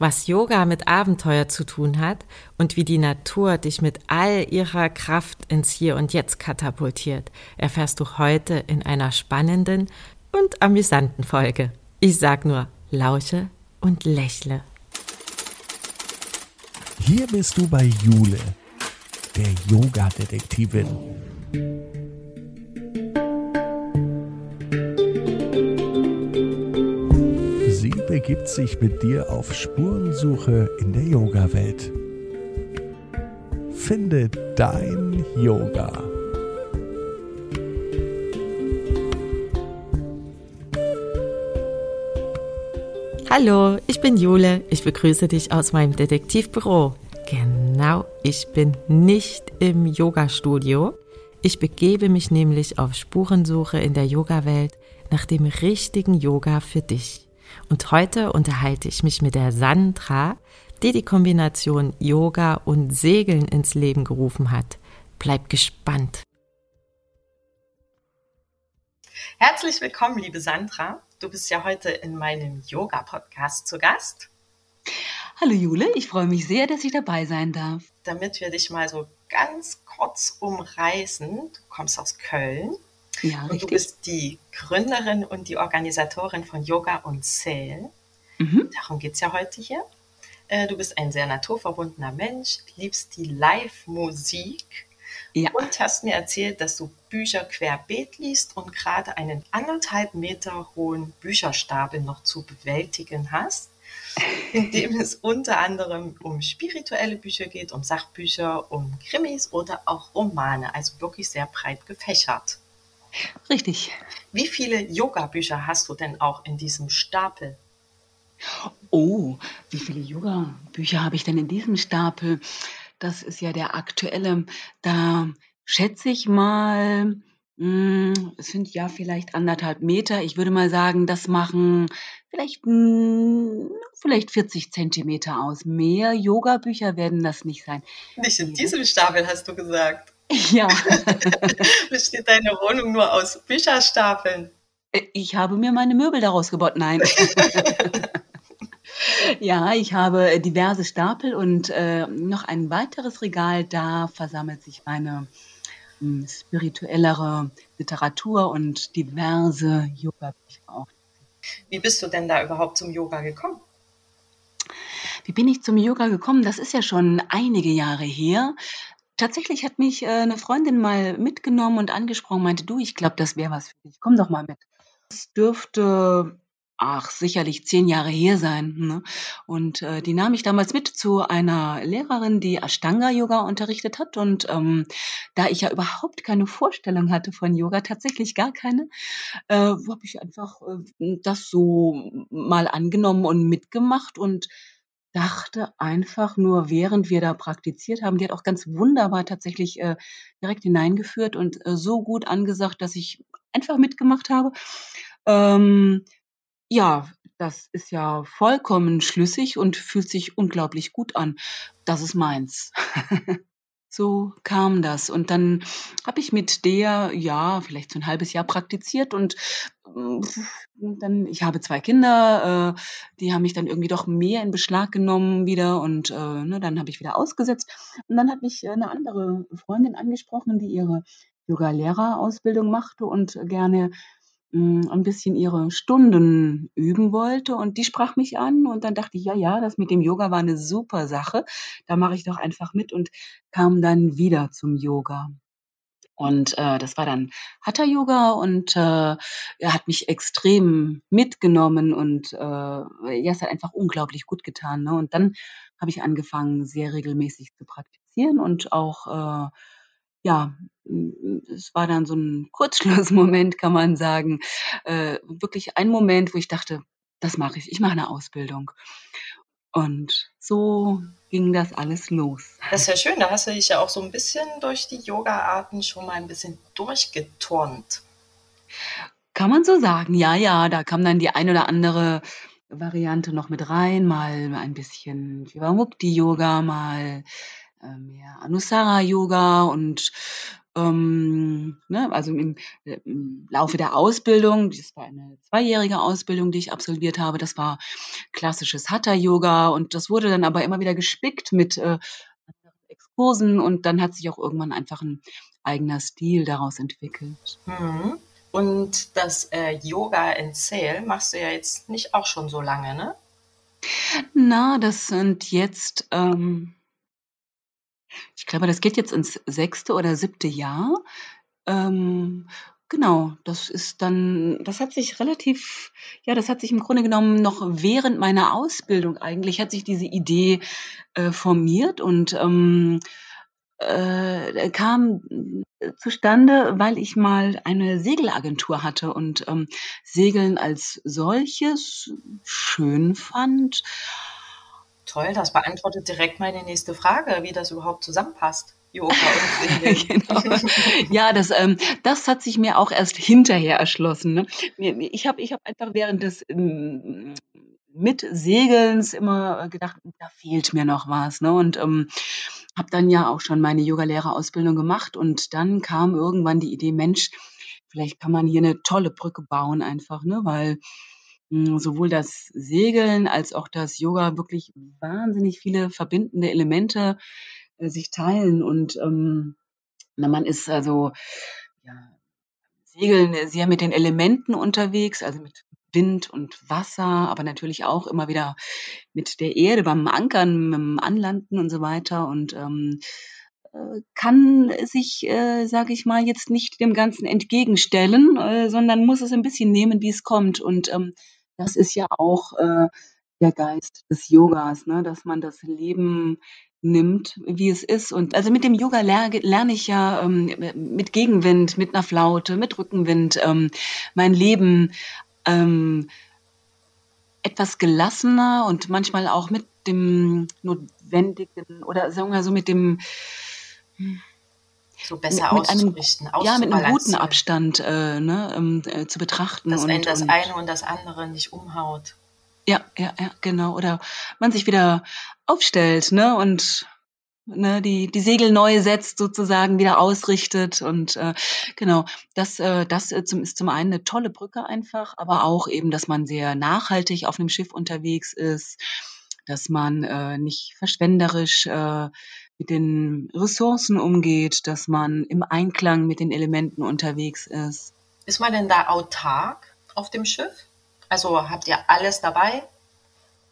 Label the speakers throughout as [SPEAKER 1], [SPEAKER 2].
[SPEAKER 1] Was Yoga mit Abenteuer zu tun hat und wie die Natur dich mit all ihrer Kraft ins Hier und Jetzt katapultiert, erfährst du heute in einer spannenden und amüsanten Folge. Ich sag nur, lausche und lächle.
[SPEAKER 2] Hier bist du bei Jule, der Yoga-Detektivin. Begibt sich mit dir auf Spurensuche in der Yoga-Welt. Finde dein Yoga.
[SPEAKER 1] Hallo, ich bin Jule. Ich begrüße dich aus meinem Detektivbüro. Genau, ich bin nicht im Yoga-Studio. Ich begebe mich nämlich auf Spurensuche in der Yoga-Welt nach dem richtigen Yoga für dich. Und heute unterhalte ich mich mit der Sandra, die die Kombination Yoga und Segeln ins Leben gerufen hat. Bleib gespannt.
[SPEAKER 3] Herzlich willkommen, liebe Sandra. Du bist ja heute in meinem Yoga-Podcast zu Gast.
[SPEAKER 4] Hallo Jule, ich freue mich sehr, dass ich dabei sein darf.
[SPEAKER 3] Damit wir dich mal so ganz kurz umreißen, du kommst aus Köln
[SPEAKER 4] ja,
[SPEAKER 3] und
[SPEAKER 4] richtig.
[SPEAKER 3] du bist die Gründerin und die Organisatorin von Yoga und Zählen.
[SPEAKER 4] Mhm.
[SPEAKER 3] Darum geht es ja heute hier. Äh, Du bist ein sehr naturverbundener Mensch, liebst die Live-Musik
[SPEAKER 4] Ja,
[SPEAKER 3] und hast mir erzählt, dass du Bücher querbeet liest und gerade einen anderthalb Meter hohen Bücherstapel noch zu bewältigen hast, in dem es unter anderem um spirituelle Bücher geht, um Sachbücher, um Krimis oder auch Romane, also wirklich sehr breit gefächert.
[SPEAKER 4] Richtig.
[SPEAKER 3] Wie viele Yoga-Bücher hast du denn auch in diesem Stapel?
[SPEAKER 4] Oh, wie viele Yoga-Bücher habe ich denn in diesem Stapel? Das ist ja der aktuelle. Da schätze ich mal, mm, es sind ja vielleicht anderthalb Meter. Ich würde mal sagen, das machen vielleicht, mm, vielleicht 40 Zentimeter aus. Mehr Yoga-Bücher werden das nicht sein.
[SPEAKER 3] Nicht in diesem Stapel, hast du gesagt.
[SPEAKER 4] Ja,
[SPEAKER 3] Besteht deine Wohnung nur aus Bücherstapeln?
[SPEAKER 4] ich habe mir meine Möbel daraus gebaut. Nein. Ja, ich habe diverse Stapel und äh, noch ein weiteres Regal. Da versammelt sich meine mh, spirituellere Literatur und diverse Yoga-Bücher auch.
[SPEAKER 3] Wie bist du denn da überhaupt zum Yoga gekommen?
[SPEAKER 4] Wie bin ich zum Yoga gekommen? Das ist ja schon einige Jahre her. Tatsächlich hat mich äh, eine Freundin mal mitgenommen und angesprochen, meinte, du, ich glaube, das wäre was für dich. Komm doch mal mit. Das dürfte, ach, sicherlich zehn Jahre her sein. Ne? Und äh, die nahm ich damals mit zu einer Lehrerin, die Ashtanga-Yoga unterrichtet hat. Und ähm, da ich ja überhaupt keine Vorstellung hatte von Yoga, tatsächlich gar keine, äh, habe ich einfach äh, das so mal angenommen und mitgemacht und dachte einfach nur, während wir da praktiziert haben, die hat auch ganz wunderbar tatsächlich äh, direkt hineingeführt und äh, so gut angesagt, dass ich einfach mitgemacht habe. Ähm, ja, das ist ja vollkommen schlüssig und fühlt sich unglaublich gut an. Das ist meins. So kam das. Und dann habe ich mit der, ja, vielleicht so ein halbes Jahr praktiziert und mm, dann, ich habe zwei Kinder, äh, die haben mich dann irgendwie doch mehr in Beschlag genommen wieder und äh, ne, dann habe ich wieder ausgesetzt. Und dann hat mich eine andere Freundin angesprochen, die ihre Yoga-Lehrerausbildung machte und gerne ein bisschen ihre Stunden üben wollte und die sprach mich an und dann dachte ich, ja, ja, das mit dem Yoga war eine super Sache. Da mache ich doch einfach mit und kam dann wieder zum Yoga. Und äh, das war dann Hatha Yoga und äh, er hat mich extrem mitgenommen und äh, ja, es hat einfach unglaublich gut getan. Ne? Und dann habe ich angefangen, sehr regelmäßig zu praktizieren und auch äh, ja, m- es war dann so ein Kurzschlussmoment, kann man sagen. Äh, wirklich ein Moment, wo ich dachte, das mache ich. Ich mache eine Ausbildung. Und so ging das alles los.
[SPEAKER 3] Das ist ja schön, da hast du dich ja auch so ein bisschen durch die Yoga-Arten schon mal ein bisschen durchgeturnt.
[SPEAKER 4] Kann man so sagen? Ja, ja, da kam dann die ein oder andere Variante noch mit rein, mal ein bisschen Jivamukti Yoga, mal äh, mehr Anusara Yoga und ähm, ne, also im, im Laufe der Ausbildung, das war eine zweijährige Ausbildung, die ich absolviert habe, das war klassisches Hatha-Yoga und das wurde dann aber immer wieder gespickt mit äh, Exkursen und dann hat sich auch irgendwann einfach ein eigener Stil daraus entwickelt.
[SPEAKER 3] Mhm. Und das äh, Yoga in Sale machst du ja jetzt nicht auch schon so lange, ne?
[SPEAKER 4] Na, das sind jetzt, ähm, ich glaube, das geht jetzt ins sechste oder siebte Jahr. Ähm, genau, das ist dann, das hat sich relativ, ja, das hat sich im Grunde genommen noch während meiner Ausbildung eigentlich, hat sich diese Idee äh, formiert und ähm, äh, kam zustande, weil ich mal eine Segelagentur hatte und ähm, Segeln als solches schön fand.
[SPEAKER 3] Toll, das beantwortet direkt meine nächste Frage, wie das überhaupt zusammenpasst. Yoga und Segeln.
[SPEAKER 4] genau. Ja, das, ähm, das hat sich mir auch erst hinterher erschlossen. Ne? Ich habe ich hab einfach während des ähm, Mitsegelns immer gedacht, da fehlt mir noch was. Ne? Und ähm, habe dann ja auch schon meine Yogalehrerausbildung gemacht und dann kam irgendwann die Idee, Mensch, vielleicht kann man hier eine tolle Brücke bauen einfach, ne? weil sowohl das Segeln als auch das Yoga wirklich wahnsinnig viele verbindende Elemente äh, sich teilen und ähm, na, man ist also ja, Segeln sehr mit den Elementen unterwegs, also mit Wind und Wasser, aber natürlich auch immer wieder mit der Erde beim Ankern, dem Anlanden und so weiter und ähm, äh, kann sich, äh, sage ich mal, jetzt nicht dem Ganzen entgegenstellen, äh, sondern muss es ein bisschen nehmen, wie es kommt. Und ähm, das ist ja auch äh, der Geist des Yogas, ne? dass man das Leben nimmt, wie es ist. Und also mit dem Yoga lerne, lerne ich ja ähm, mit Gegenwind, mit einer Flaute, mit Rückenwind ähm, mein Leben ähm, etwas gelassener und manchmal auch mit dem Notwendigen oder sagen wir so mit dem
[SPEAKER 3] so besser mit, mit auszurichten,
[SPEAKER 4] einem, ja, mit einem guten Abstand äh, ne, ähm, äh, zu betrachten.
[SPEAKER 3] Dass
[SPEAKER 4] und,
[SPEAKER 3] einen das
[SPEAKER 4] und,
[SPEAKER 3] eine und das andere nicht umhaut.
[SPEAKER 4] Ja, ja, ja, genau. Oder man sich wieder aufstellt, ne, und ne, die, die Segel neu setzt, sozusagen wieder ausrichtet. Und äh, genau, das, äh, das ist zum einen eine tolle Brücke einfach, aber auch eben, dass man sehr nachhaltig auf einem Schiff unterwegs ist, dass man äh, nicht verschwenderisch äh, mit den Ressourcen umgeht, dass man im Einklang mit den Elementen unterwegs ist.
[SPEAKER 3] Ist man denn da autark auf dem Schiff? Also habt ihr alles dabei?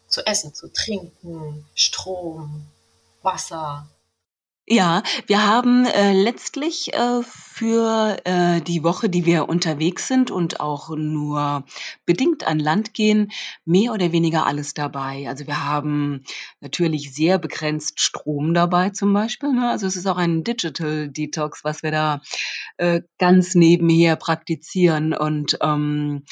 [SPEAKER 3] Zu essen, zu trinken, Strom, Wasser.
[SPEAKER 4] Ja, wir haben äh, letztlich äh, für äh, die Woche, die wir unterwegs sind und auch nur bedingt an Land gehen, mehr oder weniger alles dabei. Also wir haben natürlich sehr begrenzt Strom dabei zum Beispiel. Ne? Also es ist auch ein Digital Detox, was wir da äh, ganz nebenher praktizieren und ähm,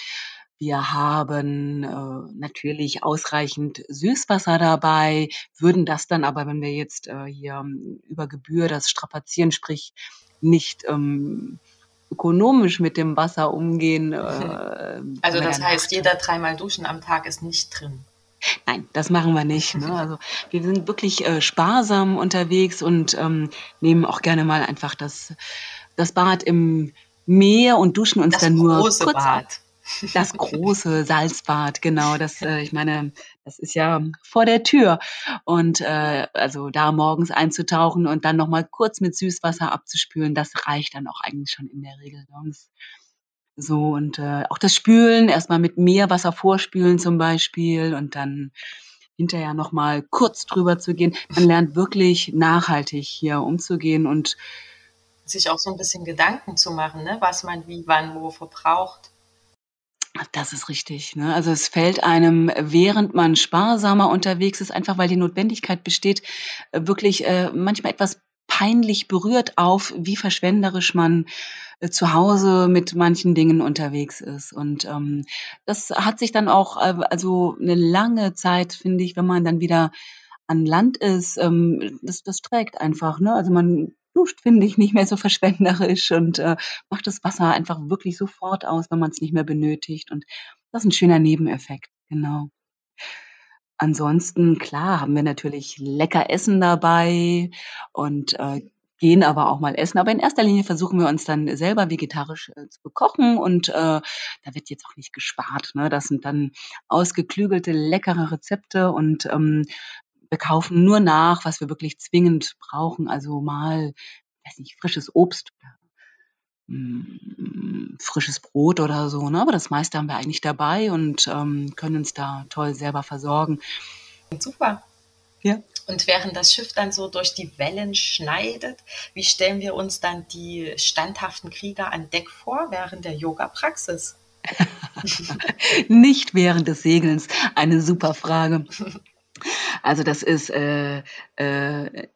[SPEAKER 4] wir haben äh, natürlich ausreichend Süßwasser dabei, würden das dann aber, wenn wir jetzt äh, hier ähm, über Gebühr das strapazieren, sprich nicht ähm, ökonomisch mit dem Wasser umgehen. Äh,
[SPEAKER 3] also das heißt, jeder dreimal duschen am Tag ist nicht drin.
[SPEAKER 4] Nein, das machen wir nicht. Ne? Also wir sind wirklich äh, sparsam unterwegs und ähm, nehmen auch gerne mal einfach das, das Bad im Meer und duschen uns
[SPEAKER 3] das
[SPEAKER 4] dann nur kurz
[SPEAKER 3] Bad.
[SPEAKER 4] Das große Salzbad, genau. Das, äh, ich meine, das ist ja vor der Tür. Und äh, also da morgens einzutauchen und dann nochmal kurz mit Süßwasser abzuspülen, das reicht dann auch eigentlich schon in der Regel. Sonst so und äh, auch das Spülen, erstmal mit Meerwasser vorspülen zum Beispiel und dann hinterher nochmal kurz drüber zu gehen. Man lernt wirklich nachhaltig hier umzugehen und
[SPEAKER 3] sich auch so ein bisschen Gedanken zu machen, ne? was man wie, wann, wo verbraucht.
[SPEAKER 4] Das ist richtig. Ne? Also es fällt einem, während man sparsamer unterwegs ist, einfach weil die Notwendigkeit besteht, äh, wirklich äh, manchmal etwas peinlich berührt auf, wie verschwenderisch man äh, zu Hause mit manchen Dingen unterwegs ist. Und ähm, das hat sich dann auch, äh, also eine lange Zeit, finde ich, wenn man dann wieder an Land ist, ähm, das, das trägt einfach. Ne? Also man duscht, finde ich, nicht mehr so verschwenderisch und äh, macht das Wasser einfach wirklich sofort aus, wenn man es nicht mehr benötigt. Und das ist ein schöner Nebeneffekt, genau. Ansonsten, klar, haben wir natürlich lecker Essen dabei und äh, gehen aber auch mal essen. Aber in erster Linie versuchen wir uns dann selber vegetarisch äh, zu bekochen und äh, da wird jetzt auch nicht gespart. Ne? Das sind dann ausgeklügelte, leckere Rezepte und ähm, wir kaufen nur nach, was wir wirklich zwingend brauchen. Also mal, weiß nicht, frisches Obst oder mm, frisches Brot oder so. Ne? Aber das meiste haben wir eigentlich dabei und ähm, können uns da toll selber versorgen.
[SPEAKER 3] Super.
[SPEAKER 4] Ja.
[SPEAKER 3] Und während das Schiff dann so durch die Wellen schneidet, wie stellen wir uns dann die standhaften Krieger an Deck vor während der Yoga-Praxis?
[SPEAKER 4] Nicht während des Segelns. Eine super Frage. Also das ist äh, äh,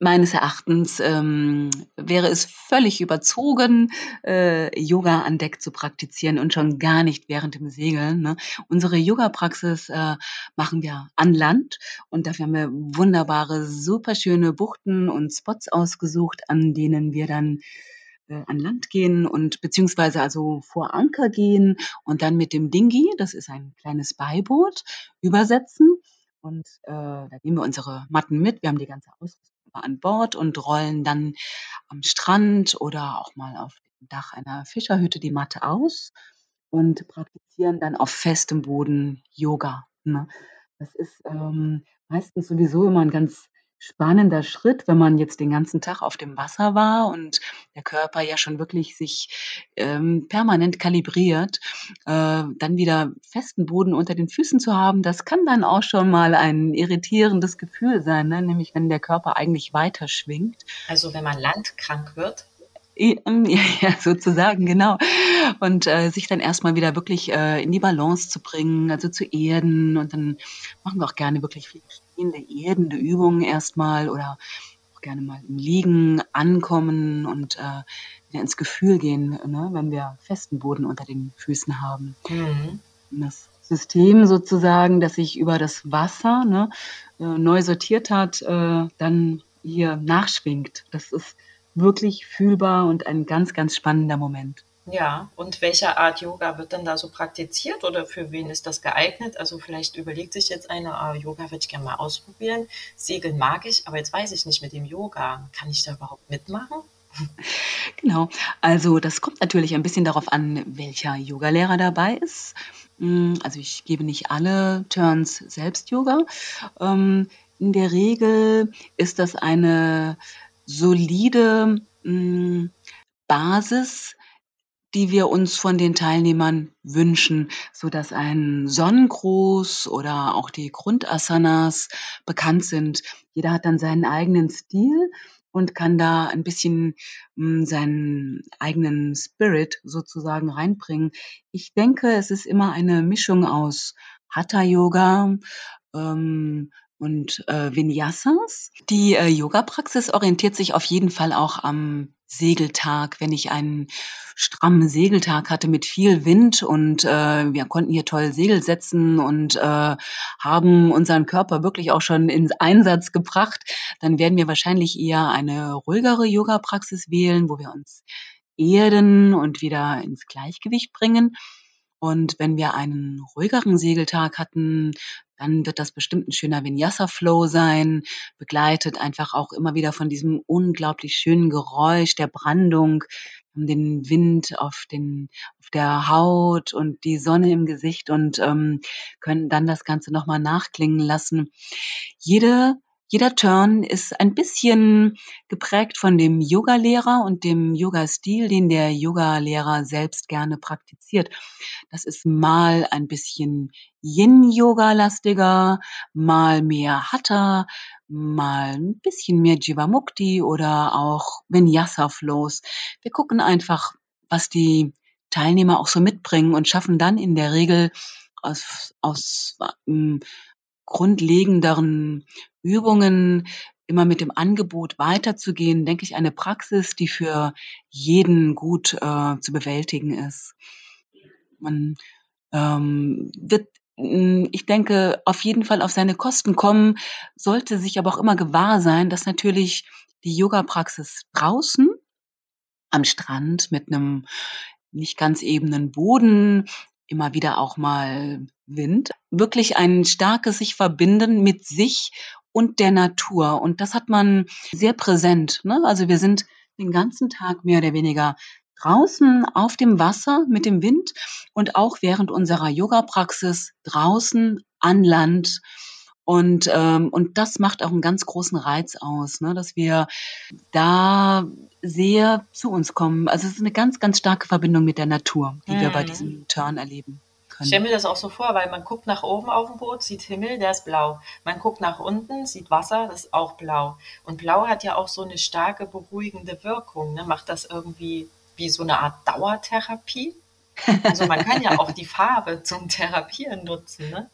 [SPEAKER 4] meines Erachtens ähm, wäre es völlig überzogen, äh, Yoga an Deck zu praktizieren und schon gar nicht während dem Segeln. Ne? Unsere Yoga-Praxis äh, machen wir an Land und dafür haben wir wunderbare, super schöne Buchten und Spots ausgesucht, an denen wir dann äh, an Land gehen und beziehungsweise also vor Anker gehen und dann mit dem Dingi, das ist ein kleines Beiboot, übersetzen. Und äh, da nehmen wir unsere Matten mit. Wir haben die ganze Ausrüstung an Bord und rollen dann am Strand oder auch mal auf dem Dach einer Fischerhütte die Matte aus und praktizieren dann auf festem Boden Yoga. Ne? Das ist ähm, meistens sowieso immer ein ganz spannender Schritt, wenn man jetzt den ganzen Tag auf dem Wasser war und der Körper ja schon wirklich sich ähm, permanent kalibriert, äh, dann wieder festen Boden unter den Füßen zu haben, das kann dann auch schon mal ein irritierendes Gefühl sein, ne? nämlich wenn der Körper eigentlich weiter schwingt.
[SPEAKER 3] Also wenn man landkrank wird?
[SPEAKER 4] Ähm, ja, sozusagen, genau. Und äh, sich dann erstmal wieder wirklich äh, in die Balance zu bringen, also zu erden. Und dann machen wir auch gerne wirklich viel stehende, erdende Übungen erstmal oder auch gerne mal im Liegen ankommen und äh, wieder ins Gefühl gehen, ne, wenn wir festen Boden unter den Füßen haben. Mhm. Das System sozusagen, das sich über das Wasser ne, äh, neu sortiert hat, äh, dann hier nachschwingt. Das ist wirklich fühlbar und ein ganz, ganz spannender Moment.
[SPEAKER 3] Ja, und welche Art Yoga wird denn da so praktiziert oder für wen ist das geeignet? Also vielleicht überlegt sich jetzt einer, ah, Yoga würde ich gerne mal ausprobieren. Segeln mag ich, aber jetzt weiß ich nicht mit dem Yoga. Kann ich da überhaupt mitmachen?
[SPEAKER 4] Genau, also das kommt natürlich ein bisschen darauf an, welcher Yogalehrer dabei ist. Mm, also ich gebe nicht alle Turns selbst Yoga. Ähm, in der Regel ist das eine solide hm, Basis, die wir uns von den Teilnehmern wünschen, so dass ein Sonnengruß oder auch die Grundasanas bekannt sind. Jeder hat dann seinen eigenen Stil und kann da ein bisschen hm, seinen eigenen Spirit sozusagen reinbringen. Ich denke, es ist immer eine Mischung aus Hatha Yoga, ähm, und äh, Vinyasas. Die äh, Yoga-Praxis orientiert sich auf jeden Fall auch am Segeltag, wenn ich einen strammen Segeltag hatte mit viel Wind und äh, wir konnten hier toll Segel setzen und äh, haben unseren Körper wirklich auch schon ins Einsatz gebracht, dann werden wir wahrscheinlich eher eine ruhigere Yoga-Praxis wählen, wo wir uns erden und wieder ins Gleichgewicht bringen. Und wenn wir einen ruhigeren Segeltag hatten, dann wird das bestimmt ein schöner Vinyasa-Flow sein, begleitet einfach auch immer wieder von diesem unglaublich schönen Geräusch der Brandung, den Wind auf, den, auf der Haut und die Sonne im Gesicht und ähm, können dann das Ganze nochmal nachklingen lassen. Jede jeder Turn ist ein bisschen geprägt von dem Yogalehrer und dem Yoga-Stil, den der Yogalehrer selbst gerne praktiziert. Das ist mal ein bisschen Yin-Yoga-lastiger, mal mehr Hatha, mal ein bisschen mehr Jivamukti oder auch Vinyasa-Flows. Wir gucken einfach, was die Teilnehmer auch so mitbringen und schaffen dann in der Regel aus, aus ähm, grundlegenderen Übungen immer mit dem Angebot weiterzugehen, denke ich, eine Praxis, die für jeden gut äh, zu bewältigen ist. Man ähm, wird, hm, ich denke, auf jeden Fall auf seine Kosten kommen, sollte sich aber auch immer gewahr sein, dass natürlich die Yoga-Praxis draußen am Strand mit einem nicht ganz ebenen Boden, immer wieder auch mal Wind, wirklich ein starkes sich verbinden mit sich und der Natur. Und das hat man sehr präsent. Ne? Also wir sind den ganzen Tag mehr oder weniger draußen auf dem Wasser mit dem Wind und auch während unserer Yoga-Praxis draußen an Land. Und, ähm, und das macht auch einen ganz großen Reiz aus, ne? dass wir da sehr zu uns kommen. Also es ist eine ganz, ganz starke Verbindung mit der Natur, die mhm. wir bei mhm. diesem Turn erleben.
[SPEAKER 3] Können. Ich stelle mir das auch so vor, weil man guckt nach oben auf dem Boot, sieht Himmel, der ist blau. Man guckt nach unten, sieht Wasser, das ist auch blau. Und blau hat ja auch so eine starke beruhigende Wirkung. Ne? Macht das irgendwie wie so eine Art Dauertherapie? Also man kann ja auch die Farbe zum Therapieren nutzen. Ne?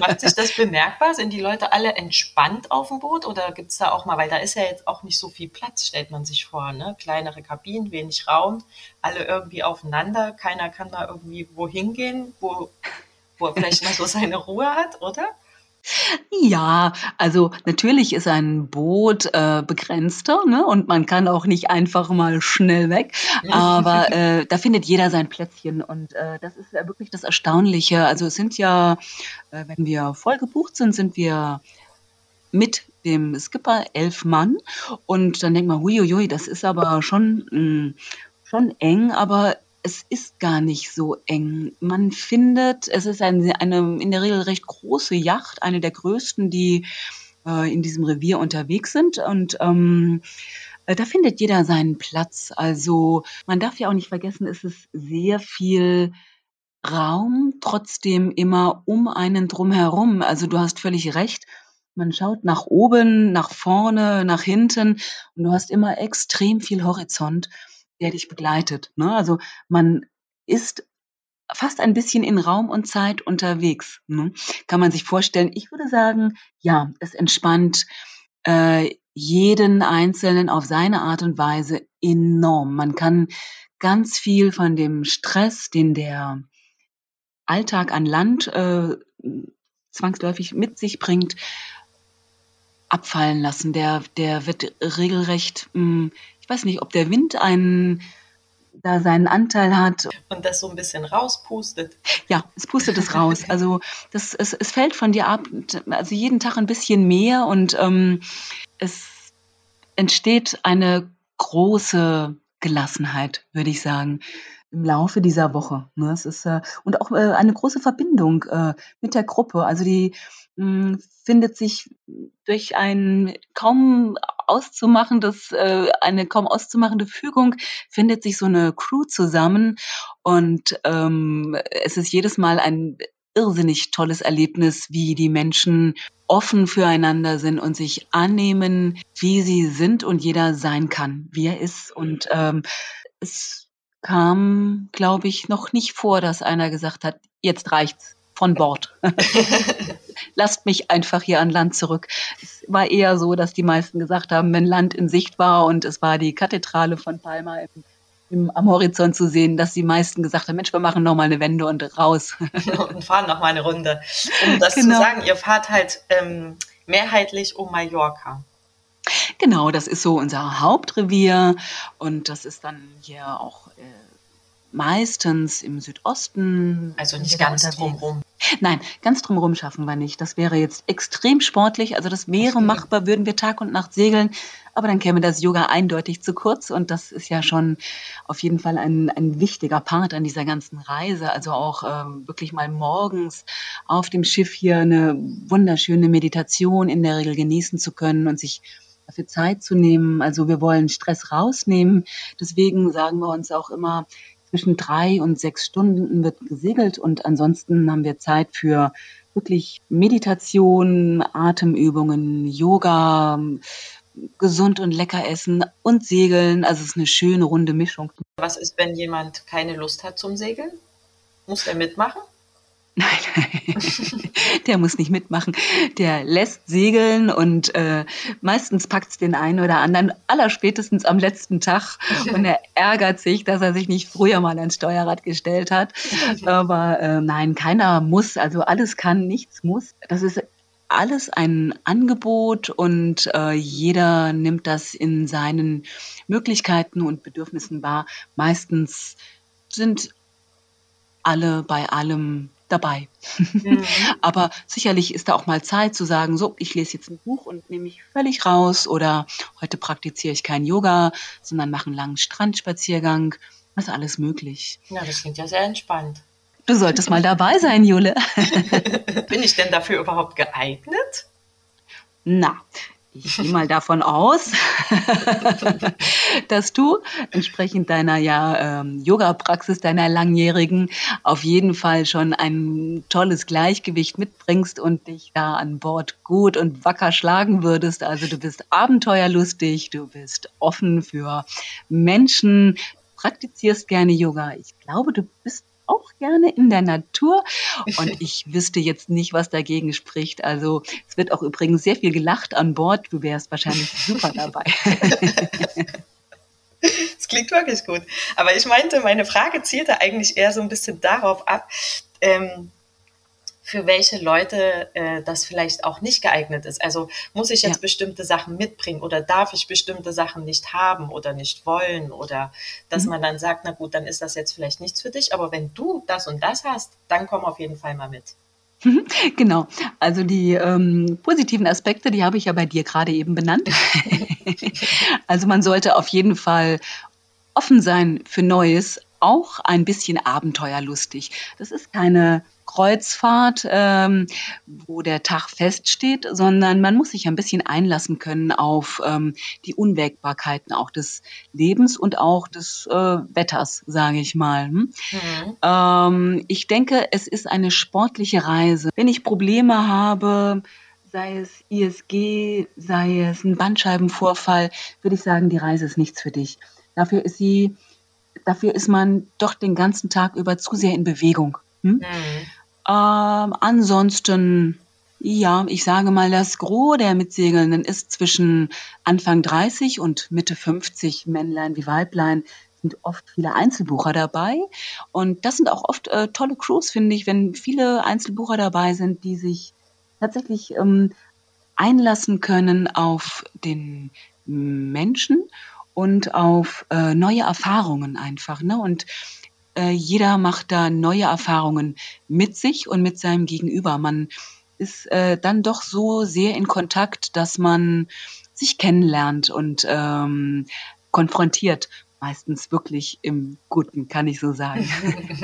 [SPEAKER 3] Macht sich das bemerkbar? Sind die Leute alle entspannt auf dem Boot oder gibt es da auch mal, weil da ist ja jetzt auch nicht so viel Platz, stellt man sich vor, ne? Kleinere Kabinen, wenig Raum, alle irgendwie aufeinander, keiner kann da irgendwie wohin gehen, wo, wo er vielleicht mal so seine Ruhe hat, oder?
[SPEAKER 4] Ja, also natürlich ist ein Boot äh, begrenzter ne? und man kann auch nicht einfach mal schnell weg, aber äh, da findet jeder sein Plätzchen und äh, das ist ja wirklich das Erstaunliche. Also es sind ja, äh, wenn wir voll gebucht sind, sind wir mit dem Skipper elf Mann und dann denkt man, huiuiui, das ist aber schon, mh, mm, schon eng, aber es ist gar nicht so eng. Man findet, es ist eine, eine in der Regel recht große Yacht, eine der größten, die äh, in diesem Revier unterwegs sind. Und ähm, äh, da findet jeder seinen Platz. Also man darf ja auch nicht vergessen, es ist sehr viel Raum, trotzdem immer um einen drumherum. Also du hast völlig recht. Man schaut nach oben, nach vorne, nach hinten und du hast immer extrem viel Horizont der dich begleitet. Ne? Also man ist fast ein bisschen in Raum und Zeit unterwegs. Ne? Kann man sich vorstellen. Ich würde sagen, ja, es entspannt äh, jeden Einzelnen auf seine Art und Weise enorm. Man kann ganz viel von dem Stress, den der Alltag an Land äh, zwangsläufig mit sich bringt, abfallen lassen. Der, der wird regelrecht mh, hm, ich weiß nicht, ob der Wind einen da seinen Anteil hat.
[SPEAKER 3] Und das so ein bisschen rauspustet.
[SPEAKER 4] Ja, es pustet es raus. Also das, es, es fällt von dir ab, also jeden Tag ein bisschen mehr und ähm, es entsteht eine große Gelassenheit, würde ich sagen, im Laufe dieser Woche. Ne? Es ist, äh, und auch äh, eine große Verbindung äh, mit der Gruppe. Also die mh, findet sich durch ein kaum auszumachendes, äh, eine kaum auszumachende Fügung, findet sich so eine Crew zusammen und ähm, es ist jedes Mal ein irrsinnig tolles Erlebnis, wie die Menschen offen füreinander sind und sich annehmen, wie sie sind und jeder sein kann, wie er ist. Und ähm, es kam, glaube ich, noch nicht vor, dass einer gesagt hat, jetzt reicht's von Bord. lasst mich einfach hier an Land zurück. Es war eher so, dass die meisten gesagt haben, wenn Land in Sicht war und es war die Kathedrale von Palma im, im, am Horizont zu sehen, dass die meisten gesagt haben, Mensch, wir machen noch mal eine Wende und raus.
[SPEAKER 3] und fahren noch mal eine Runde. Um das genau. zu sagen, ihr fahrt halt ähm, mehrheitlich um Mallorca.
[SPEAKER 4] Genau, das ist so unser Hauptrevier und das ist dann hier auch meistens im Südosten.
[SPEAKER 3] Also nicht ganz drumherum.
[SPEAKER 4] Nein, ganz drumherum schaffen wir nicht. Das wäre jetzt extrem sportlich. Also das wäre machbar, würden wir Tag und Nacht segeln. Aber dann käme das Yoga eindeutig zu kurz. Und das ist ja schon auf jeden Fall ein, ein wichtiger Part an dieser ganzen Reise. Also auch ähm, wirklich mal morgens auf dem Schiff hier eine wunderschöne Meditation in der Regel genießen zu können und sich dafür Zeit zu nehmen. Also wir wollen Stress rausnehmen. Deswegen sagen wir uns auch immer, zwischen drei und sechs Stunden wird gesegelt und ansonsten haben wir Zeit für wirklich Meditation, Atemübungen, Yoga, gesund und lecker essen und segeln. Also es ist eine schöne runde Mischung.
[SPEAKER 3] Was ist, wenn jemand keine Lust hat zum Segeln? Muss er mitmachen?
[SPEAKER 4] Nein, nein, der muss nicht mitmachen. Der lässt segeln und äh, meistens packt es den einen oder anderen allerspätestens am letzten Tag und er ärgert sich, dass er sich nicht früher mal ans Steuerrad gestellt hat. Aber äh, nein, keiner muss, also alles kann, nichts muss. Das ist alles ein Angebot und äh, jeder nimmt das in seinen Möglichkeiten und Bedürfnissen wahr. Meistens sind alle bei allem dabei. Mhm. Aber sicherlich ist da auch mal Zeit zu sagen, so, ich lese jetzt ein Buch und nehme mich völlig raus oder heute praktiziere ich kein Yoga, sondern mache einen langen Strandspaziergang. Das ist alles möglich.
[SPEAKER 3] Ja, das klingt ja sehr entspannt.
[SPEAKER 4] Du solltest mal dabei sein, Jule.
[SPEAKER 3] Bin ich denn dafür überhaupt geeignet?
[SPEAKER 4] Na, ich gehe mal davon aus, dass du entsprechend deiner ja, ähm, Yoga-Praxis, deiner langjährigen, auf jeden Fall schon ein tolles Gleichgewicht mitbringst und dich da an Bord gut und wacker schlagen würdest. Also du bist abenteuerlustig, du bist offen für Menschen, praktizierst gerne Yoga. Ich glaube, du bist auch gerne in der Natur und ich wüsste jetzt nicht, was dagegen spricht. Also es wird auch übrigens sehr viel gelacht an Bord. Du wärst wahrscheinlich super dabei.
[SPEAKER 3] Das klingt wirklich gut. Aber ich meinte, meine Frage zielte eigentlich eher so ein bisschen darauf ab, ähm, für welche Leute äh, das vielleicht auch nicht geeignet ist. Also muss ich jetzt ja. bestimmte Sachen mitbringen oder darf ich bestimmte Sachen nicht haben oder nicht wollen oder dass mhm. man dann sagt, na gut, dann ist das jetzt vielleicht nichts für dich, aber wenn du das und das hast, dann komm auf jeden Fall mal mit.
[SPEAKER 4] Genau, also die ähm, positiven Aspekte, die habe ich ja bei dir gerade eben benannt. also man sollte auf jeden Fall offen sein für Neues, auch ein bisschen abenteuerlustig. Das ist keine Kreuzfahrt, ähm, wo der Tag feststeht, sondern man muss sich ein bisschen einlassen können auf ähm, die Unwägbarkeiten auch des Lebens und auch des äh, Wetters, sage ich mal. Hm? Mhm. Ähm, ich denke, es ist eine sportliche Reise. Wenn ich Probleme habe, sei es ISG, sei es ein Bandscheibenvorfall, würde ich sagen, die Reise ist nichts für dich. Dafür ist sie, dafür ist man doch den ganzen Tag über zu sehr in Bewegung. Hm? Mhm. Ähm, ansonsten, ja, ich sage mal, das Gros der Mitsegelnden ist zwischen Anfang 30 und Mitte 50 Männlein wie Weiblein sind oft viele Einzelbucher dabei. Und das sind auch oft äh, tolle Crews, finde ich, wenn viele Einzelbucher dabei sind, die sich tatsächlich ähm, einlassen können auf den Menschen und auf äh, neue Erfahrungen einfach. Ne? Und äh, jeder macht da neue Erfahrungen mit sich und mit seinem Gegenüber. Man ist äh, dann doch so sehr in Kontakt, dass man sich kennenlernt und ähm, konfrontiert. Meistens wirklich im Guten, kann ich so sagen.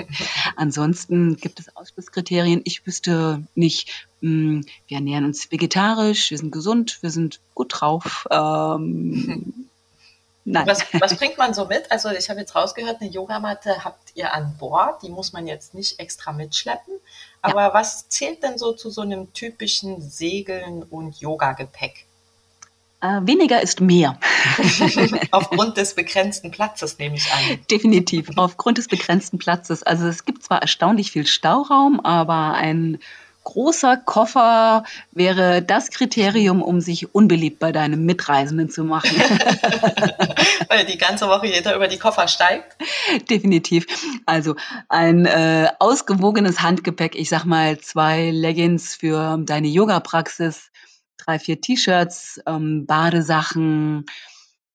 [SPEAKER 4] Ansonsten gibt es Ausschlusskriterien. Ich wüsste nicht, mh, hm, wir ernähren uns vegetarisch, wir sind gesund, wir sind gut drauf. Ähm,
[SPEAKER 3] Nein. Was, was bringt man so mit? Also ich habe jetzt rausgehört, eine Yogamatte habt ihr an Bord, die muss man jetzt nicht extra mitschleppen. Aber ja. was zählt denn so zu so einem typischen Segeln und Yoga-Gepäck?
[SPEAKER 4] Äh, weniger ist mehr.
[SPEAKER 3] Aufgrund des begrenzten Platzes nehme ich an.
[SPEAKER 4] Definitiv, aufgrund des begrenzten Platzes. Also es gibt zwar erstaunlich viel Stauraum, aber ein großer Koffer wäre das Kriterium, um sich unbeliebt bei deinem Mitreisenden zu machen.
[SPEAKER 3] Weil die ganze Woche jeder über die Koffer steigt?
[SPEAKER 4] Definitiv. Also ein äh, ausgewogenes Handgepäck, ich sag mal zwei Leggings für deine Yoga-Praxis, drei, vier T-Shirts, ähm, Badesachen,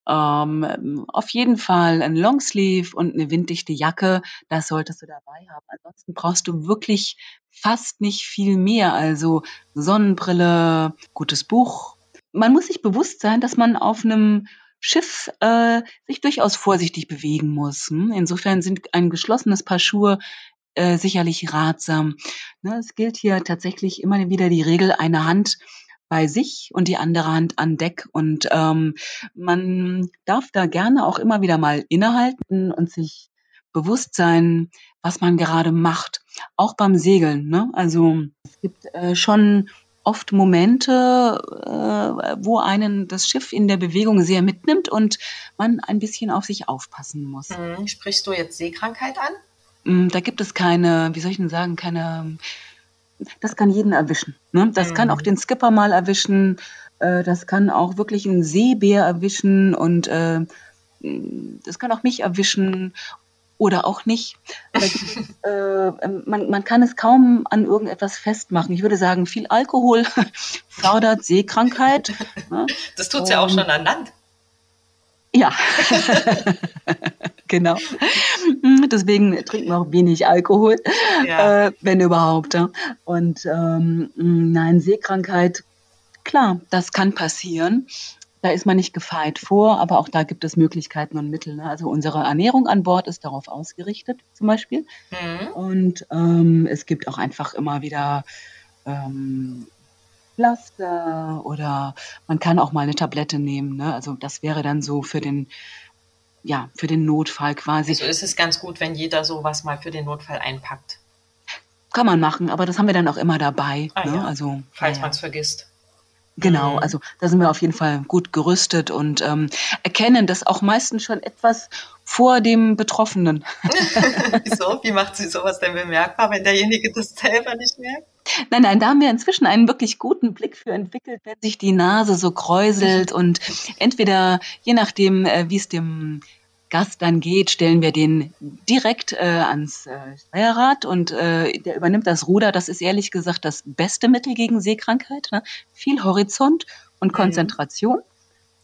[SPEAKER 4] ähm, auf jeden Fall ein Longsleeve und eine winddichte Jacke, das solltest du dabei haben. Ansonsten brauchst du wirklich fast nicht viel mehr. Also Sonnenbrille, gutes Buch. Man muss sich bewusst sein, dass man auf einem Schiff äh, sich durchaus vorsichtig bewegen muss. Hm? Insofern sind ein geschlossenes Paar Schuhe äh, sicherlich ratsam. Ne, es gilt hier tatsächlich immer wieder die Regel, eine Hand bei sich und die andere Hand an Deck. Und ähm, man darf da gerne auch immer wieder mal innehalten und sich bewusst sein, was man gerade macht. Auch beim Segeln. Ne? Also es gibt äh, schon oft Momente, äh, wo einen das Schiff in der Bewegung sehr mitnimmt und man ein bisschen auf sich aufpassen muss.
[SPEAKER 3] Mhm. Sprichst du jetzt Seekrankheit an?
[SPEAKER 4] Mm, da gibt es keine, wie soll ich denn sagen, keine das kann jeden erwischen. Ne? Das mhm. kann auch mhm. den Skipper mal erwischen. Äh, das kann auch wirklich einen Seebär erwischen und äh, das kann auch mich erwischen oder auch nicht. äh, ähm, man, man kann es kaum an irgendetwas festmachen. Ich würde sagen, viel Alkohol fördert Seekrankheit.
[SPEAKER 3] Ne? Das tut es ja auch schon an Land.
[SPEAKER 4] Ja, genau. Deswegen trinken wir auch wenig Alkohol,
[SPEAKER 3] Ja.
[SPEAKER 4] äh, wenn überhaupt. Ja. Und ähm, nein, Seekrankheit, klar, das kann passieren. Da ist man nicht gefeit vor, aber auch da gibt es Möglichkeiten und Mittel. Ne? Also unsere Ernährung an Bord ist darauf ausgerichtet, zum Beispiel.
[SPEAKER 3] Mhm.
[SPEAKER 4] Und ähm, es gibt auch einfach immer wieder ähm, Pflaster oder man kann auch mal eine Tablette nehmen. Ne? Also das wäre dann so für den, ja, für den Notfall quasi.
[SPEAKER 3] Also ist es ganz gut, wenn jeder sowas mal für den Notfall einpackt,
[SPEAKER 4] Kann man machen, aber das haben wir dann auch immer dabei.
[SPEAKER 3] Ah,
[SPEAKER 4] ne?
[SPEAKER 3] ja.
[SPEAKER 4] Also
[SPEAKER 3] falls
[SPEAKER 4] ja,
[SPEAKER 3] man es vergisst.
[SPEAKER 4] Genau,
[SPEAKER 3] Mhm.
[SPEAKER 4] also da sind wir auf jeden Fall gut gerüstet und ähm, erkennen das auch meistens schon etwas vor dem Betroffenen.
[SPEAKER 3] Wieso? Wie macht sie sowas denn bemerkbar, wenn derjenige das selber nicht merkt?
[SPEAKER 4] Nein, nein, da haben wir inzwischen einen wirklich guten Blick für entwickelt, wenn sich die Nase so kräuselt und entweder, je nachdem, äh, wie es dem Gast dann geht, stellen wir den direkt äh, ans äh, Steuerrad und äh, der übernimmt das Ruder. Das ist ehrlich gesagt das beste Mittel gegen Seekrankheit. Ne? Viel Horizont und Konzentration.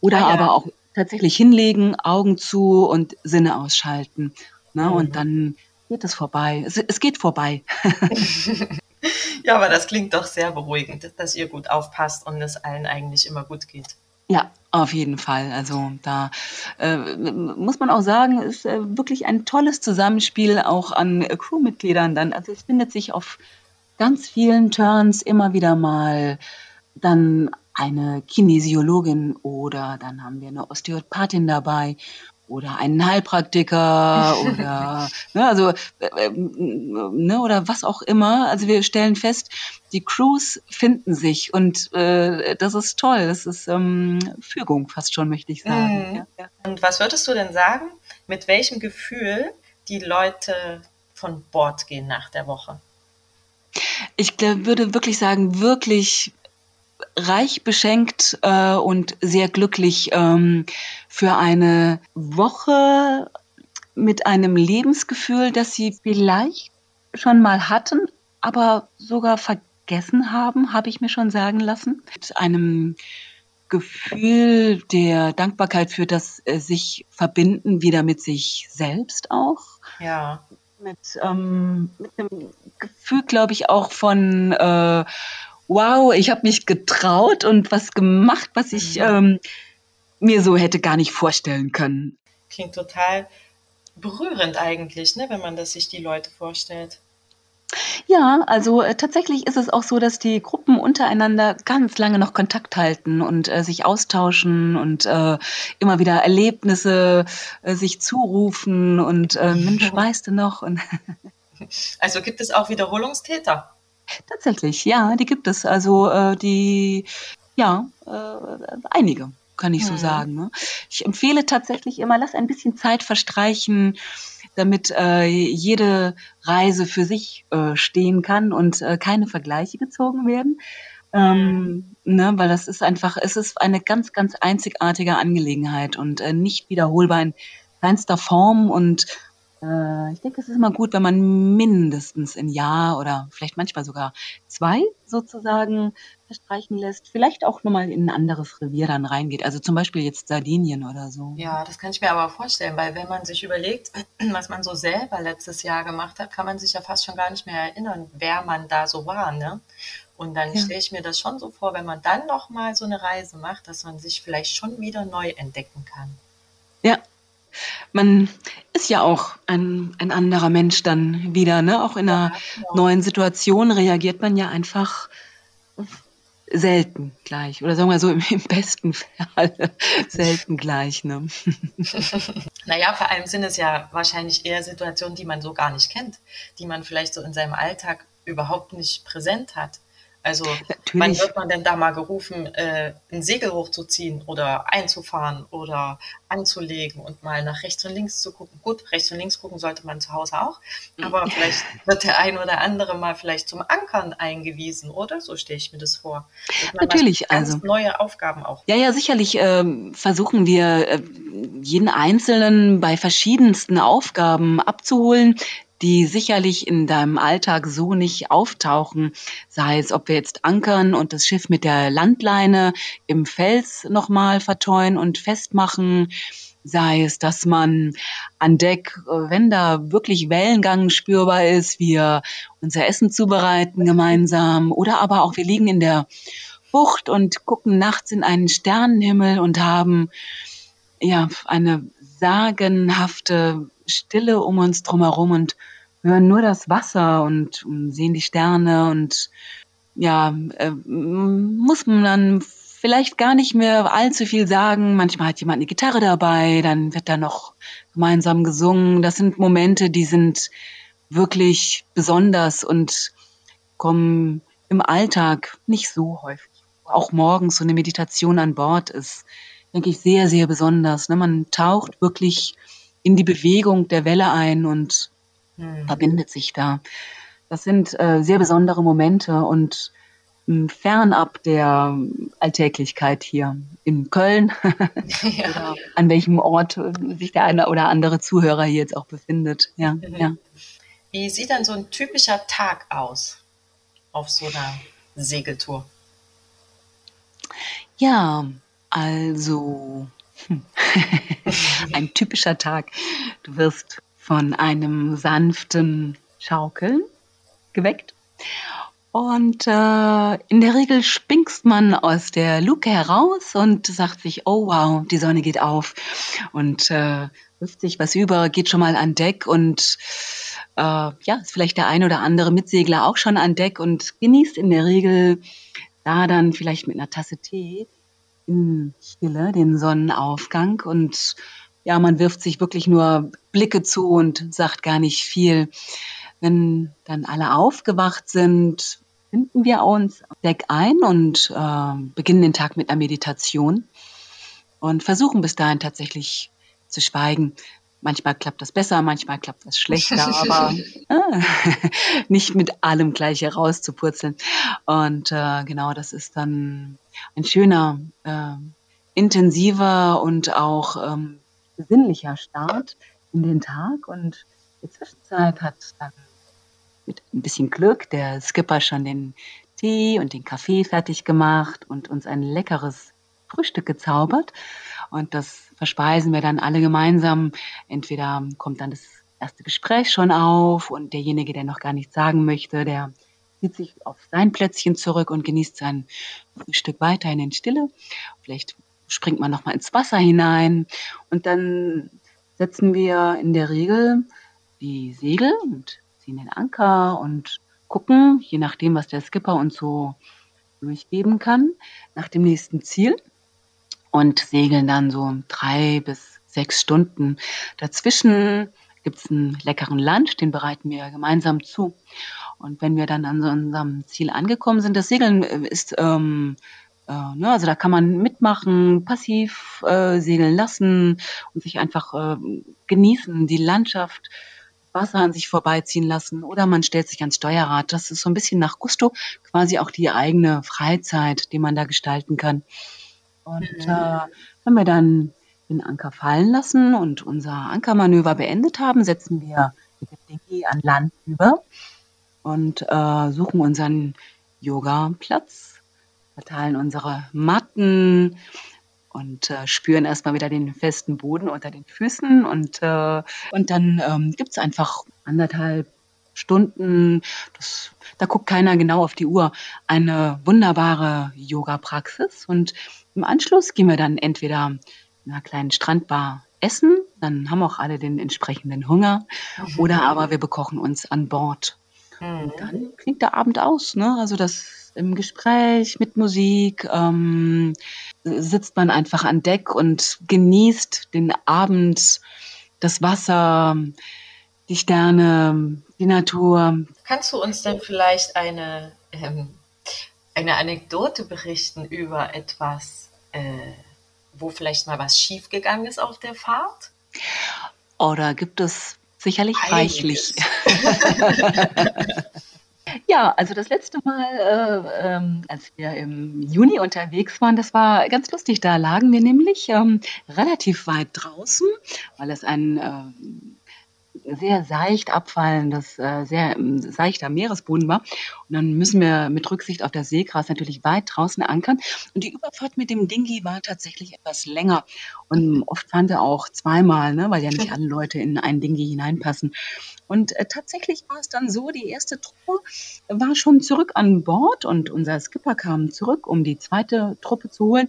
[SPEAKER 4] Oder
[SPEAKER 3] Ah, ja.
[SPEAKER 4] aber auch tatsächlich hinlegen, Augen zu und Sinne ausschalten. Ne?
[SPEAKER 3] Mhm.
[SPEAKER 4] Und dann geht es vorbei. Es, es geht vorbei.
[SPEAKER 3] Ja, aber das klingt doch sehr beruhigend, dass ihr gut aufpasst und es allen eigentlich immer gut geht.
[SPEAKER 4] Ja, auf jeden Fall. Also da äh, muss man auch sagen, ist äh, wirklich ein tolles Zusammenspiel auch an äh, Crewmitgliedern dann. Also es findet sich auf ganz vielen Turns immer wieder mal dann eine Kinesiologin oder dann haben wir eine Osteopathin dabei oder einen Heilpraktiker oder ne, also äh, äh, ne, oder was auch immer. Also wir stellen fest, die Crews finden sich und äh, das ist toll. Das ist ähm, Fügung fast schon, möchte ich sagen.
[SPEAKER 3] Mhm.
[SPEAKER 4] Ja, ja.
[SPEAKER 3] Und was würdest du denn sagen, mit welchem Gefühl die Leute von Bord gehen nach der Woche?
[SPEAKER 4] Ich glaub, würde wirklich sagen, wirklich reich beschenkt äh, und sehr glücklich ähm, für eine Woche mit einem Lebensgefühl, das sie vielleicht schon mal hatten, aber sogar vergessen haben, habe ich mir schon sagen lassen. Mit einem Gefühl der Dankbarkeit für das äh, sich verbinden wieder mit sich selbst auch
[SPEAKER 3] Ja.
[SPEAKER 4] mit, ähm, mit einem Gefühl, glaube ich, auch von äh, wow, ich habe mich getraut und was gemacht, was ich ähm, mir so hätte gar nicht vorstellen können.
[SPEAKER 3] Klingt total berührend eigentlich, ne, wenn man das sich die Leute vorstellt.
[SPEAKER 4] Ja, also äh, tatsächlich ist es auch so, dass die Gruppen untereinander ganz lange noch Kontakt halten und äh, sich austauschen und äh, immer wieder Erlebnisse äh, sich zurufen und äh, Mensch, weißt du noch?
[SPEAKER 3] Also gibt es auch Wiederholungstäter.
[SPEAKER 4] Tatsächlich, ja, die gibt es. Also äh, die, ja, äh, einige, kann ich so
[SPEAKER 3] Mhm.
[SPEAKER 4] sagen. Ne? Ich empfehle tatsächlich immer, lass ein bisschen Zeit verstreichen, damit äh, jede Reise für sich äh, stehen kann und äh, keine Vergleiche gezogen werden. Ähm, ne, weil das ist einfach, es ist eine ganz, ganz einzigartige Angelegenheit und äh, nicht wiederholbar in kleinster Form und äh, ich denke, es ist immer gut, wenn man mindestens ein Jahr oder vielleicht manchmal sogar zwei sozusagen verstreichen lässt. Vielleicht auch nochmal in ein anderes Revier dann reingeht. Also zum Beispiel jetzt Sardinien oder so.
[SPEAKER 3] Ja, das kann ich mir aber vorstellen, weil wenn man sich überlegt, was man so selber letztes Jahr gemacht hat, kann man sich ja fast schon gar nicht mehr erinnern, wer man da so war, ne? Und dann
[SPEAKER 4] Ja.
[SPEAKER 3] stelle ich mir das schon so vor, wenn man dann noch mal so eine Reise macht, dass man sich vielleicht schon wieder neu entdecken kann.
[SPEAKER 4] Ja. Man ist ja auch ein, ein anderer Mensch dann wieder, ne? Auch in einer
[SPEAKER 3] genau.
[SPEAKER 4] neuen Situation reagiert man ja einfach selten gleich. Oder sagen wir so, im, im besten Fall selten gleich, ne?
[SPEAKER 3] Naja, vor allem sind es ja wahrscheinlich eher Situationen, die man so gar nicht kennt, die man vielleicht so in seinem Alltag überhaupt nicht präsent hat. Also wann
[SPEAKER 4] Natürlich.
[SPEAKER 3] wird man denn da mal gerufen, äh, ein Segel hochzuziehen oder einzufahren oder anzulegen und mal nach rechts und links zu gucken? Gut, rechts und links gucken sollte man zu Hause auch, aber vielleicht wird der ein oder andere mal vielleicht zum Ankern eingewiesen, oder? So stelle ich mir das vor.
[SPEAKER 4] Natürlich,
[SPEAKER 3] ganz
[SPEAKER 4] also.
[SPEAKER 3] neue Aufgaben auch.
[SPEAKER 4] Ja, ja, sicherlich ähm, versuchen wir, äh, jeden Einzelnen bei verschiedensten Aufgaben abzuholen, die sicherlich in deinem Alltag so nicht auftauchen. Sei es, ob wir jetzt ankern und das Schiff mit der Landleine im Fels nochmal verteuen und festmachen sei es, dass man an Deck, äh, wenn da wirklich Wellengang spürbar ist, wir unser Essen zubereiten gemeinsam oder aber auch wir liegen in der Bucht und gucken nachts in einen Sternenhimmel und haben ja eine sagenhafte Stille um uns drumherum und hören nur das Wasser und, sehen die Sterne und ja, äh, muss man dann vielleicht gar nicht mehr allzu viel sagen. Manchmal hat jemand eine Gitarre dabei, dann wird da noch gemeinsam gesungen. Das sind Momente, die sind wirklich besonders und kommen im Alltag nicht so häufig. Auch morgens so eine Meditation an Bord ist, denke ich, sehr, sehr besonders. Ne? Man taucht wirklich in die Bewegung der Welle ein und hm. verbindet sich da. Das sind äh, sehr besondere Momente und fernab der Alltäglichkeit hier in Köln ja. oder an welchem Ort sich der eine oder andere Zuhörer hier jetzt auch befindet. Ja, mhm. ja.
[SPEAKER 3] Wie sieht dann so ein typischer Tag aus auf so einer Segeltour?
[SPEAKER 4] Ja, also hm. ein typischer Tag. Du wirst von einem sanften Schaukeln geweckt und äh, in der Regel springst man aus der Luke heraus und sagt sich, oh wow, die Sonne geht auf und äh, wirft sich was über, geht schon mal an Deck und äh, ja, ist vielleicht der ein oder andere Mitsegler auch schon an Deck und genießt in der Regel da dann vielleicht mit einer Tasse Tee in Stille den Sonnenaufgang und ja, man wirft sich wirklich nur Blicke zu und sagt gar nicht viel. Wenn dann alle aufgewacht sind, finden wir uns auf Deck ein und äh, beginnen den Tag mit einer Meditation und versuchen bis dahin tatsächlich zu schweigen. Manchmal klappt das besser, manchmal klappt das schlechter, aber äh, nicht mit allem gleich herauszupurzeln. Und äh, genau, das ist dann ein schöner, äh, intensiver und auch ähm, besinnlicher Start in den Tag. Und die Zwischenzeit hat dann mit ein bisschen Glück der Skipper schon den Tee und den Kaffee fertig gemacht und uns ein leckeres Frühstück gezaubert. Und das verspeisen wir dann alle gemeinsam. Entweder kommt dann das erste Gespräch schon auf und derjenige, der noch gar nichts sagen möchte, der zieht sich auf sein Plätzchen zurück und genießt sein Frühstück weiterhin in Stille. Vielleicht springt man noch mal ins Wasser hinein und dann setzen wir in der Regel die Segel und ziehen den Anker und gucken, je nachdem, was der Skipper uns so durchgeben kann, nach dem nächsten Ziel und segeln dann so drei bis sechs Stunden. Dazwischen gibt es einen leckeren Lunch, den bereiten wir gemeinsam zu. Und wenn wir dann an so unserem Ziel angekommen sind, das Segeln äh, ist, ähm, äh, ne, also da kann man mitmachen, passiv äh, segeln lassen und sich einfach äh, genießen, die Landschaft Wasser an sich vorbeiziehen lassen oder man stellt sich ans Steuerrad. Das ist so ein bisschen nach Gusto quasi auch die eigene Freizeit, die man da gestalten kann. Und mhm. äh, wenn wir dann den Anker fallen lassen und unser Ankermanöver beendet haben, setzen wir mit dem Dingi an Land über und äh, suchen unseren Yoga-Platz, verteilen unsere Matten, und äh, spüren erstmal wieder den festen Boden unter den Füßen und, äh, und dann ähm, gibt einfach anderthalb Stunden, das, da guckt keiner genau auf die Uhr, eine wunderbare Yoga-Praxis und im Anschluss gehen wir dann entweder in einer kleinen Strandbar essen, dann haben auch alle den entsprechenden Hunger mhm. oder aber wir bekochen uns an Bord. Mhm. Dann klingt der Abend aus, ne? Also das im Gespräch mit Musik ähm, sitzt man einfach an Deck und genießt den Abend, das Wasser, die Sterne, die Natur.
[SPEAKER 3] Kannst du uns denn vielleicht eine, ähm, eine Anekdote berichten über etwas, äh, wo vielleicht mal was schiefgegangen ist auf der Fahrt?
[SPEAKER 4] Oder gibt es sicherlich Einiges. reichlich. Ja, also das letzte Mal, äh, ähm, als wir im Juni unterwegs waren, das war ganz lustig. Da lagen wir nämlich ähm, relativ weit draußen, weil es ein äh, sehr seicht abfallendes, äh, sehr ähm, seichter Meeresboden war. Und dann müssen wir mit Rücksicht auf das Seegras natürlich weit draußen ankern. Und die Überfahrt mit dem Dingi war tatsächlich etwas länger. Und oft fahren wir auch zweimal, ne, weil ja nicht alle Leute in einen Dingi hineinpassen. Und äh, tatsächlich war es dann so, die erste Truppe war schon zurück an Bord und unser Skipper kam zurück, um die zweite Truppe zu holen.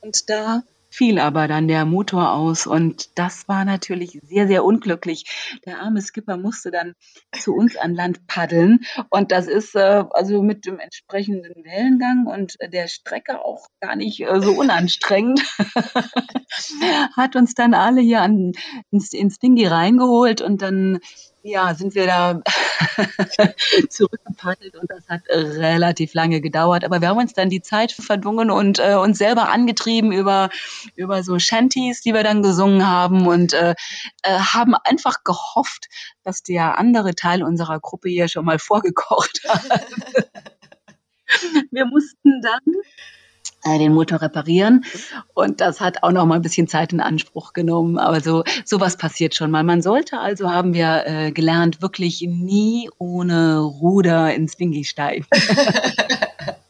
[SPEAKER 4] Und da fiel aber dann der Motor aus und das war natürlich sehr, sehr unglücklich. Der arme Skipper musste dann zu uns an Land paddeln und das ist äh, also mit dem entsprechenden Wellengang und der Strecke auch gar nicht äh, so unanstrengend. Hat uns dann alle hier an, ins, ins Dingi reingeholt und dann ja, sind wir da zurückgepaddelt und das hat relativ lange gedauert. Aber wir haben uns dann die Zeit verdungen und äh, uns selber angetrieben über, über so Shanties, die wir dann gesungen haben und äh, äh, haben einfach gehofft, dass der andere Teil unserer Gruppe hier schon mal vorgekocht hat. wir mussten dann den Motor reparieren. Und das hat auch noch mal ein bisschen Zeit in Anspruch genommen. Aber so sowas passiert schon mal. Man sollte also, haben wir äh, gelernt, wirklich nie ohne Ruder ins Wingi steigen.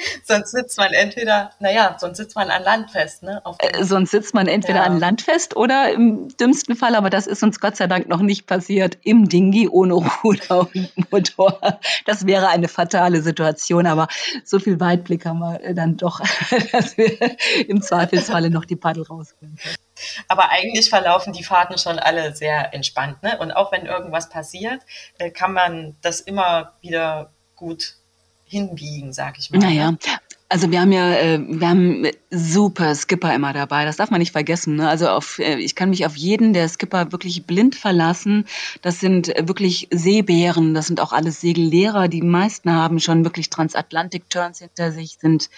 [SPEAKER 3] sonst sitzt man entweder, naja, sonst sitzt man an Land fest, ne?
[SPEAKER 4] Äh, sonst sitzt man entweder ja. an Land fest oder im dümmsten Fall, aber das ist uns Gott sei Dank noch nicht passiert, im Dingi ohne Ruder und Motor. Das wäre eine fatale Situation, aber so viel Weitblick haben wir dann doch, dass wir im Zweifelsfalle noch die Paddel rausholen können.
[SPEAKER 3] Aber eigentlich verlaufen die Fahrten schon alle sehr entspannt. Ne? Und auch wenn irgendwas passiert, äh, kann man das immer wieder gut hinbiegen, sag ich mal.
[SPEAKER 4] Naja, also wir haben ja, äh, wir haben super Skipper immer dabei. Das darf man nicht vergessen. Ne? Also auf, äh, ich kann mich auf jeden der Skipper wirklich blind verlassen. Das sind wirklich Seebären. Das sind auch alles Segellehrer. Die meisten haben schon wirklich Transatlantik-Turns hinter sich, sind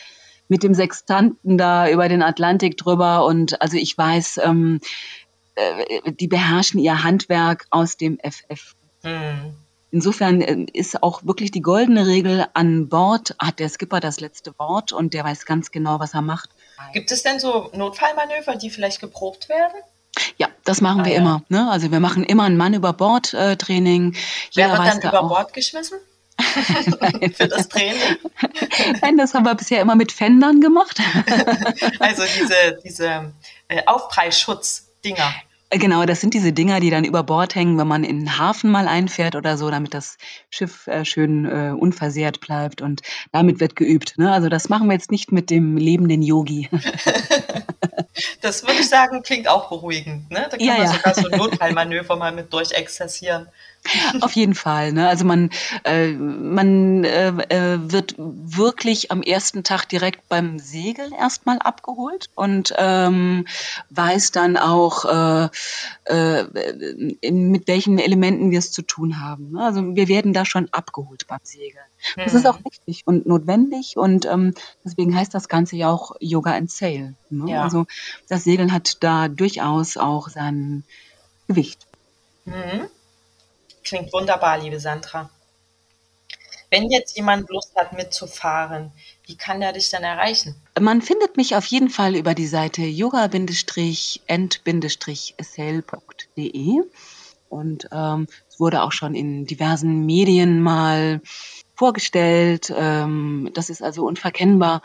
[SPEAKER 4] mit dem Sextanten da über den Atlantik drüber. Und also ich weiß, ähm, äh, die beherrschen ihr Handwerk aus dem FF. Hm. Insofern äh, ist auch wirklich die goldene Regel an Bord, hat der Skipper das letzte Wort und der weiß ganz genau, was er macht.
[SPEAKER 3] Gibt es denn so Notfallmanöver, die vielleicht geprobt werden?
[SPEAKER 4] Ja, das machen ah, wir ja. immer. Ne? Also wir machen immer ein Mann über Bord äh, Training.
[SPEAKER 3] Wer wird dann über auch. Bord geschmissen? Für das Training?
[SPEAKER 4] Nein, das haben wir bisher immer mit Fendern gemacht.
[SPEAKER 3] also diese, diese äh, Aufprallschutz-Dinger.
[SPEAKER 4] Genau, das sind diese Dinger, die dann über Bord hängen, wenn man in den Hafen mal einfährt oder so, damit das Schiff äh, schön äh, unversehrt bleibt und damit wird geübt. Ne? Also das machen wir jetzt nicht mit dem lebenden Yogi.
[SPEAKER 3] das würde ich sagen, klingt auch beruhigend. Ne? Da kann ja, man ja. sogar so ein Notfallmanöver mal mit durchexerzieren.
[SPEAKER 4] Auf jeden Fall. Ne? Also man, äh, man äh, äh, wird wirklich am ersten Tag direkt beim Segeln erstmal abgeholt und ähm, weiß dann auch, äh, äh, mit welchen Elementen wir es zu tun haben. Ne? Also wir werden da schon abgeholt beim Segeln. Das ist auch wichtig und notwendig und ähm, deswegen heißt das Ganze ja auch Yoga and Sail. Ne? Ja. Also das Segeln hat da durchaus auch sein Gewicht.
[SPEAKER 3] Mhm. Klingt wunderbar, liebe Sandra. Wenn jetzt jemand Lust hat mitzufahren, wie kann der dich dann erreichen?
[SPEAKER 4] Man findet mich auf jeden Fall über die Seite yoga-end-sale.de und ähm, es wurde auch schon in diversen Medien mal vorgestellt. Ähm, das ist also unverkennbar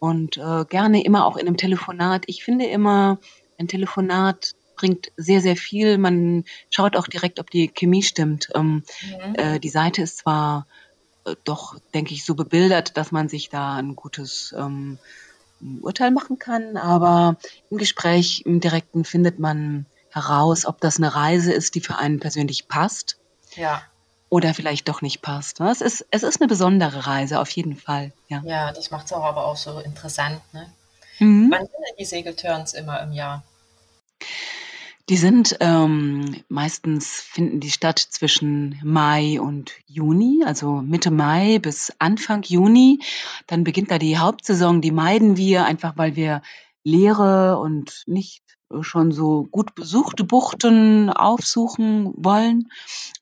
[SPEAKER 4] und äh, gerne immer auch in einem Telefonat. Ich finde immer, ein Telefonat bringt sehr, sehr viel. Man schaut auch direkt, ob die Chemie stimmt. Ähm, mhm. äh, die Seite ist zwar äh, doch, denke ich, so bebildert, dass man sich da ein gutes ähm, Urteil machen kann, aber im Gespräch, im Direkten findet man heraus, ob das eine Reise ist, die für einen persönlich passt.
[SPEAKER 3] Ja.
[SPEAKER 4] Oder vielleicht doch nicht passt. Ne? Es ist, es ist eine besondere Reise, auf jeden Fall. Ja,
[SPEAKER 3] ja das macht es auch aber auch so interessant. Ne? Mhm. Wann sind denn die Segelturns immer im Jahr?
[SPEAKER 4] Die sind ähm, meistens finden die statt zwischen Mai und Juni, also Mitte Mai bis Anfang Juni. Dann beginnt da die Hauptsaison. Die meiden wir einfach, weil wir leere und nicht schon so gut besuchte Buchten aufsuchen wollen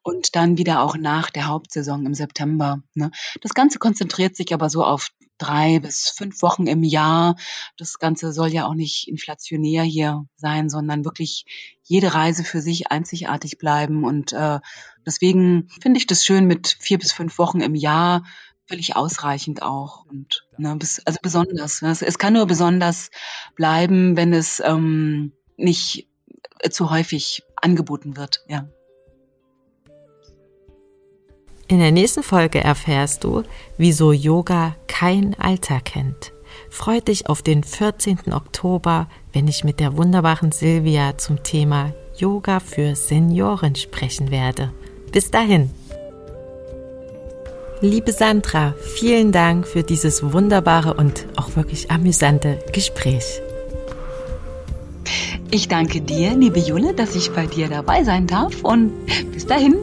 [SPEAKER 4] und dann wieder auch nach der Hauptsaison im September. Ne? Das Ganze konzentriert sich aber so auf drei bis fünf Wochen im Jahr. Das Ganze soll ja auch nicht inflationär hier sein, sondern wirklich jede Reise für sich einzigartig bleiben. Und äh, deswegen finde ich das schön mit vier bis fünf Wochen im Jahr völlig ausreichend auch und ne, bis, also besonders. Ne? Es, kann nur besonders bleiben, wenn es ähm, nicht äh, zu häufig angeboten wird. Ja.
[SPEAKER 3] In der nächsten Folge erfährst du, wieso Yoga kein Alter kennt. Freut dich auf den 14. Oktober, wenn ich mit der wunderbaren Silvia zum Thema Yoga für Senioren sprechen werde. Bis dahin. Liebe Sandra, vielen Dank für dieses wunderbare und auch wirklich amüsante Gespräch.
[SPEAKER 4] Ich danke dir, liebe Jule, dass ich bei dir dabei sein darf und bis dahin